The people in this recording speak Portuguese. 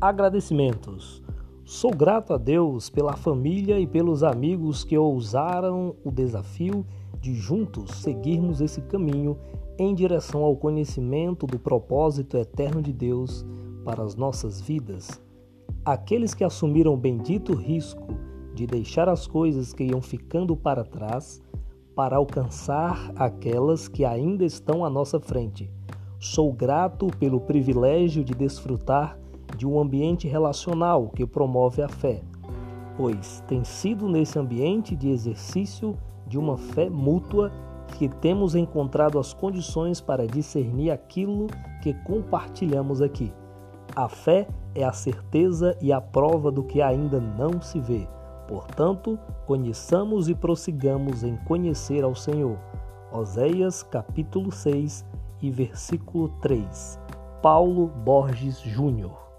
Agradecimentos. Sou grato a Deus pela família e pelos amigos que ousaram o desafio de juntos seguirmos esse caminho em direção ao conhecimento do propósito eterno de Deus para as nossas vidas. Aqueles que assumiram o bendito risco de deixar as coisas que iam ficando para trás para alcançar aquelas que ainda estão à nossa frente. Sou grato pelo privilégio de desfrutar de um ambiente relacional que promove a fé, pois tem sido nesse ambiente de exercício de uma fé mútua que temos encontrado as condições para discernir aquilo que compartilhamos aqui. A fé é a certeza e a prova do que ainda não se vê. Portanto, conheçamos e prossigamos em conhecer ao Senhor. Oséias capítulo 6 e versículo 3. Paulo Borges Júnior